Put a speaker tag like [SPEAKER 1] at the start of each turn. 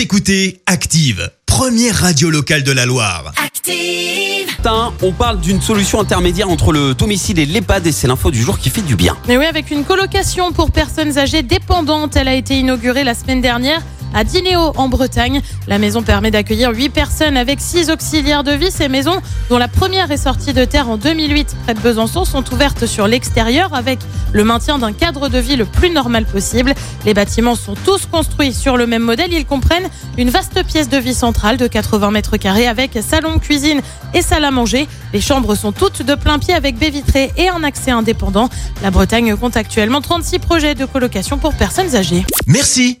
[SPEAKER 1] Vous écoutez Active, première radio locale de la Loire.
[SPEAKER 2] Active.
[SPEAKER 3] Matin, on parle d'une solution intermédiaire entre le domicile et l'EHPAD et c'est l'info du jour qui fait du bien.
[SPEAKER 4] Mais oui, avec une colocation pour personnes âgées dépendantes, elle a été inaugurée la semaine dernière à Dinéo en Bretagne. La maison permet d'accueillir 8 personnes avec 6 auxiliaires de vie. Ces maisons, dont la première est sortie de terre en 2008 près de Besançon, sont ouvertes sur l'extérieur avec le maintien d'un cadre de vie le plus normal possible. Les bâtiments sont tous construits sur le même modèle. Ils comprennent une vaste pièce de vie centrale de 80 mètres carrés avec salon, cuisine et salle à manger. Les chambres sont toutes de plein pied avec baies vitrées et un accès indépendant. La Bretagne compte actuellement 36 projets de colocation pour personnes âgées.
[SPEAKER 1] Merci.